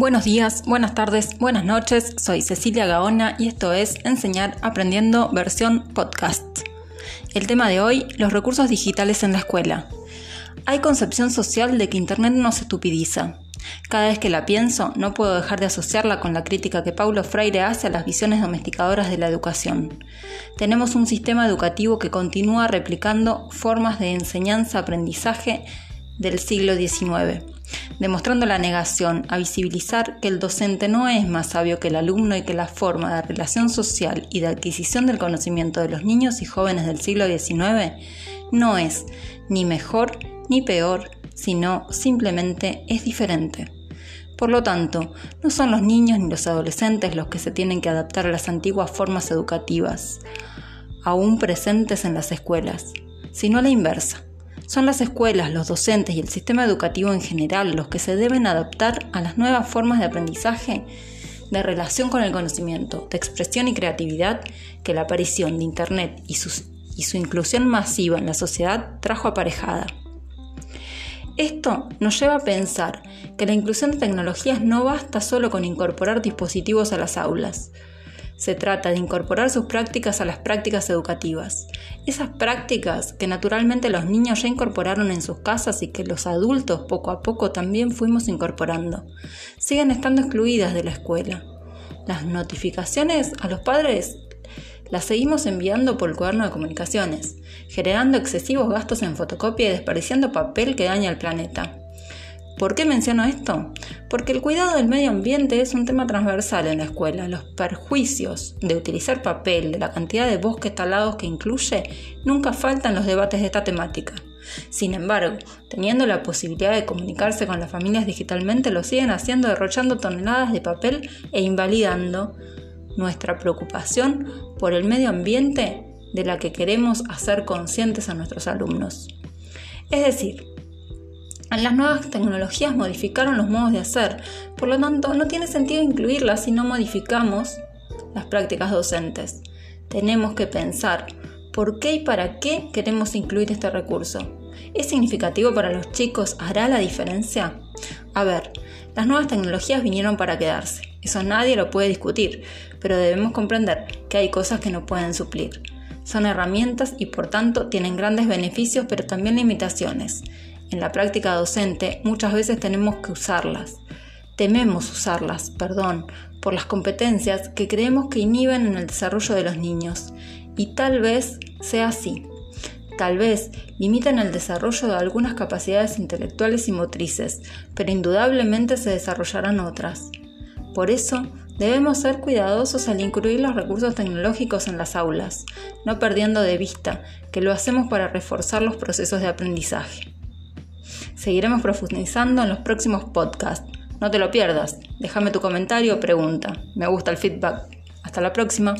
Buenos días, buenas tardes, buenas noches. Soy Cecilia Gaona y esto es Enseñar Aprendiendo versión podcast. El tema de hoy, los recursos digitales en la escuela. Hay concepción social de que Internet nos estupidiza. Cada vez que la pienso, no puedo dejar de asociarla con la crítica que Paulo Freire hace a las visiones domesticadoras de la educación. Tenemos un sistema educativo que continúa replicando formas de enseñanza-aprendizaje del siglo XIX demostrando la negación a visibilizar que el docente no es más sabio que el alumno y que la forma de relación social y de adquisición del conocimiento de los niños y jóvenes del siglo XIX no es ni mejor ni peor, sino simplemente es diferente. Por lo tanto, no son los niños ni los adolescentes los que se tienen que adaptar a las antiguas formas educativas, aún presentes en las escuelas, sino a la inversa son las escuelas, los docentes y el sistema educativo en general los que se deben adaptar a las nuevas formas de aprendizaje, de relación con el conocimiento, de expresión y creatividad que la aparición de Internet y, su inclusión masiva en la sociedad trajo aparejada. Esto nos lleva a pensar que la inclusión de tecnologías no basta solo con incorporar dispositivos a las aulas, se trata de incorporar sus prácticas a las prácticas educativas. Esas prácticas que naturalmente los niños ya incorporaron en sus casas y que los adultos poco a poco también fuimos incorporando, siguen estando excluidas de la escuela. Las notificaciones a los padres las seguimos enviando por el cuaderno de comunicaciones, generando excesivos gastos en fotocopia y desperdiciando papel que daña al planeta. ¿Por qué menciono esto? Porque el cuidado del medio ambiente es un tema transversal en la escuela. Los perjuicios de utilizar papel, de la cantidad de bosques talados que incluye, nunca faltan los debates de esta temática. Sin embargo, teniendo la posibilidad de comunicarse con las familias digitalmente, lo siguen haciendo derrochando toneladas de papel e invalidando nuestra preocupación por el medio ambiente de la que queremos hacer conscientes a nuestros alumnos. Es decir, las nuevas tecnologías modificaron los modos de hacer, por lo tanto no tiene sentido incluirlas si no modificamos las prácticas docentes. Tenemos que pensar por qué y para qué queremos incluir este recurso. ¿Es significativo para los chicos? ¿Hará la diferencia? A ver, las nuevas tecnologías vinieron para quedarse, eso nadie lo puede discutir, pero debemos comprender que hay cosas que no pueden suplir. Son herramientas y por tanto tienen grandes beneficios pero también limitaciones en la práctica docente muchas veces tenemos que usarlas. Tememos usarlas, perdón, por las competencias que creemos que inhiben en el desarrollo de los niños. Y tal vez sea así. Tal vez limitan el desarrollo de algunas capacidades intelectuales y motrices, pero indudablemente se desarrollarán otras. Por eso, debemos ser cuidadosos al incluir los recursos tecnológicos en las aulas, no perdiendo de vista que lo hacemos para reforzar los procesos de aprendizaje. Seguiremos profundizando en los próximos podcasts. No te lo pierdas. Déjame tu comentario o pregunta. Me gusta el feedback. Hasta la próxima.